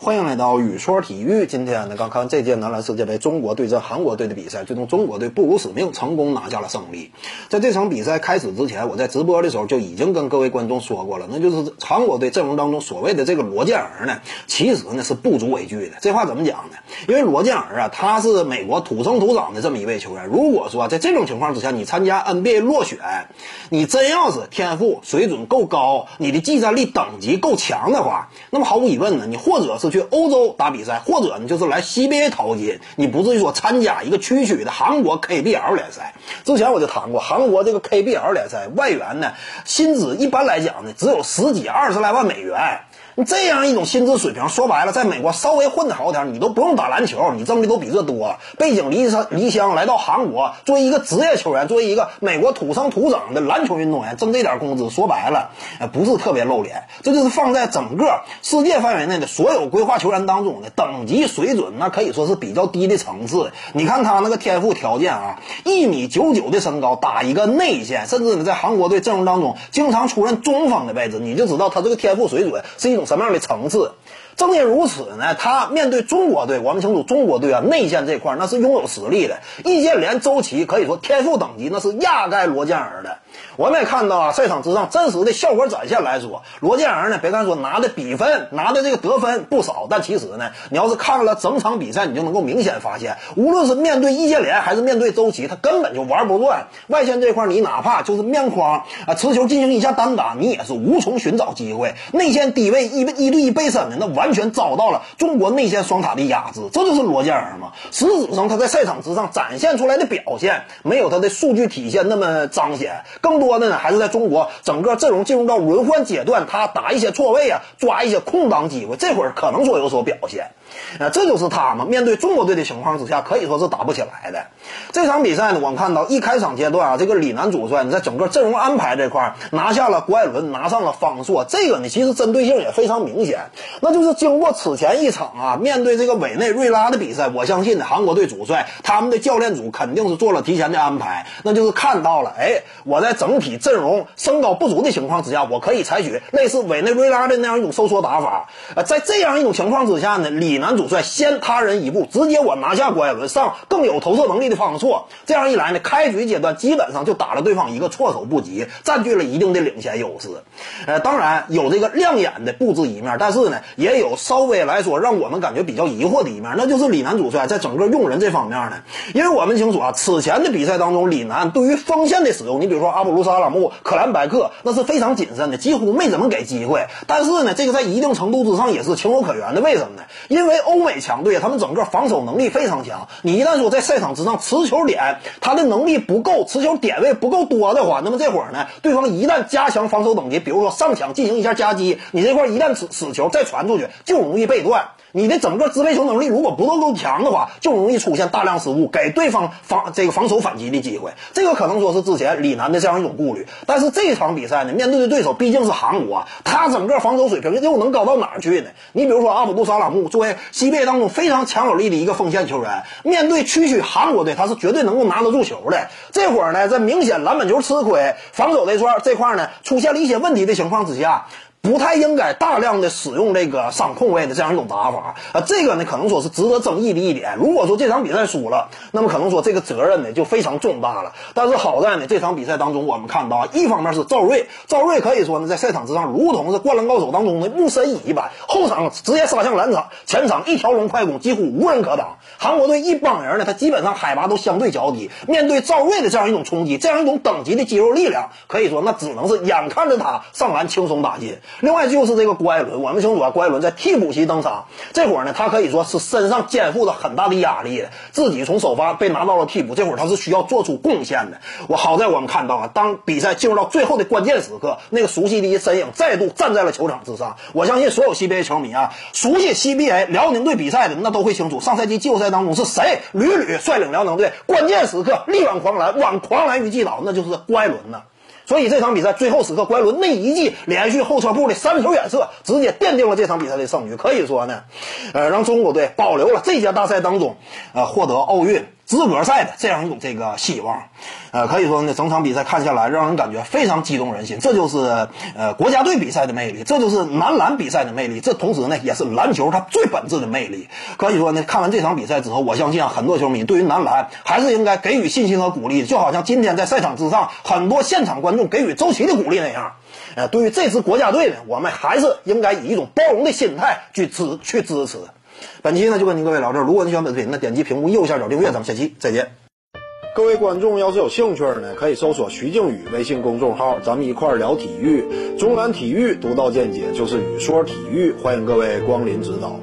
欢迎来到雨说体育。今天呢，刚看这届男篮世界杯中国对阵韩国队的比赛，最终中国队不辱使命，成功拿下了胜利。在这场比赛开始之前，我在直播的时候就已经跟各位观众说过了，那就是韩国队阵容当中所谓的这个罗建儿呢，其实呢是不足为惧的。这话怎么讲呢？因为罗建儿啊，他是美国土生土长的这么一位球员。如果说在这种情况之下，你参加 NBA 落选，你真要是天赋水准够高，你的技战力等级够强的话，那么毫无疑问呢，你或者是去欧洲打比赛，或者呢就是来 CBA 淘金，你不至于说参加一个区区的韩国 KBL 联赛。之前我就谈过，韩国这个 KBL 联赛外援呢，薪资一般来讲呢只有十几二十来万美元。这样一种薪资水平，说白了，在美国稍微混得好点，你都不用打篮球，你挣的都比这多。背井离乡离乡来到韩国，作为一个职业球员，作为一个美国土生土长的篮球运动员，挣这点工资，说白了，不是特别露脸。这就是放在整个世界范围内的所有规划球员当中的等级水准，那可以说是比较低的层次。你看他那个天赋条件啊，一米九九的身高，打一个内线，甚至呢在韩国队阵容当中经常出任中锋的位置，你就知道他这个天赋水准是一种。什么样的层次？正因如此呢，他面对中国队，我们清楚中国队啊内线这块那是拥有实力的。易建联、周琦可以说天赋等级那是压盖罗健儿的。我们也看到啊，赛场之上真实的效果展现来说，罗建儿呢，别看说拿的比分、拿的这个得分不少，但其实呢，你要是看了整场比赛，你就能够明显发现，无论是面对易建联还是面对周琦，他根本就玩不转。外线这块，你哪怕就是面框啊持球进行一下单打，你也是无从寻找机会。内线低位一一对一背身的，那完全遭到了中国内线双塔的压制。这就是罗建儿嘛。实质上他在赛场之上展现出来的表现，没有他的数据体现那么彰显，更多。多的呢，还是在中国整个阵容进入到轮换阶段，他打一些错位啊，抓一些空档机会，这会儿可能说有所表现。啊，这就是他嘛。面对中国队的情况之下，可以说是打不起来的。这场比赛呢，我们看到一开场阶段啊，这个李楠主帅你在整个阵容安排这块拿下了郭艾伦，拿上了方硕，这个呢其实针对性也非常明显。那就是经过此前一场啊，面对这个委内瑞拉的比赛，我相信呢，韩国队主帅他们的教练组肯定是做了提前的安排，那就是看到了，哎，我在整体阵容身高不足的情况之下，我可以采取类似委内瑞拉的那样一种收缩打法。呃，在这样一种情况之下呢，李。男主帅先他人一步，直接我拿下郭艾伦，上更有投射能力的方硕。这样一来呢，开局阶段基本上就打了对方一个措手不及，占据了一定的领先优势。呃，当然有这个亮眼的布置一面，但是呢，也有稍微来说让我们感觉比较疑惑的一面，那就是李楠主帅在整个用人这方面呢，因为我们清楚啊，此前的比赛当中，李楠对于锋线的使用，你比如说阿卜杜沙拉木、克兰白克，那是非常谨慎的，几乎没怎么给机会。但是呢，这个在一定程度之上也是情有可原的。为什么呢？因为因为欧美强队，他们整个防守能力非常强。你一旦说在赛场之上持球点，他的能力不够，持球点位不够多的话，那么这会儿呢，对方一旦加强防守等级，比如说上抢进行一下夹击，你这块一旦死死球再传出去，就容易被断。你的整个支配球能力如果不够够强的话，就容易出现大量失误，给对方防这个防守反击的机会。这个可能说是之前李楠的这样一种顾虑。但是这场比赛呢，面对的对手毕竟是韩国，他整个防守水平又能高到哪儿去呢？你比如说阿卜杜沙拉木作为西贝当中非常强有力的一个锋线球员，面对区区韩国队，他是绝对能够拿得住球的。这会儿呢，在明显篮板球吃亏、防守这块这块呢出现了一些问题的情况之下。不太应该大量的使用这个上控位的这样一种打法啊，这个呢可能说是值得争议的一点。如果说这场比赛输了，那么可能说这个责任呢就非常重大了。但是好在呢，这场比赛当中我们看到，一方面是赵睿，赵睿可以说呢在赛场之上如同是灌篮高手当中的木神一般，后场直接杀向篮场，前场一条龙快攻，几乎无人可挡。韩国队一帮人呢，他基本上海拔都相对较低，面对赵睿的这样一种冲击，这样一种等级的肌肉力量，可以说那只能是眼看着他上篮轻松打进。另外就是这个郭艾伦，我们清楚啊，郭艾伦在替补席登场，这会儿呢，他可以说是身上肩负着很大的压力，自己从首发被拿到了替补，这会儿他是需要做出贡献的。我好在我们看到啊，当比赛进入到最后的关键时刻，那个熟悉的身影再度站在了球场之上。我相信所有 CBA 球迷啊，熟悉 CBA 辽宁队比赛的那都会清楚，上赛季季后赛当中是谁屡屡率领辽宁队关键时刻力挽狂澜，挽狂澜于既倒，那就是郭艾伦呐。所以这场比赛最后时刻，关伦那一记连续后撤步的三球远射，直接奠定了这场比赛的胜局。可以说呢，呃，让中国队保留了这届大赛当中，呃，获得奥运资格赛的这样一种这个希望。呃，可以说呢，整场比赛看下来，让人感觉非常激动人心。这就是呃国家队比赛的魅力，这就是男篮比赛的魅力，这同时呢，也是篮球它最本质的魅力。可以说呢，看完这场比赛之后，我相信啊，很多球迷对于男篮还是应该给予信心和鼓励，就好像今天在赛场之上，很多现场观众给予周琦的鼓励那样。呃，对于这支国家队呢，我们还是应该以一种包容的心态去支去支持。本期呢就跟您各位聊这儿，如果你喜欢本视频，那点击屏幕右下角订阅，咱们下期再见。各位观众要是有兴趣呢，可以搜索徐静宇微信公众号，咱们一块儿聊体育。中南体育独到见解就是语说体育，欢迎各位光临指导。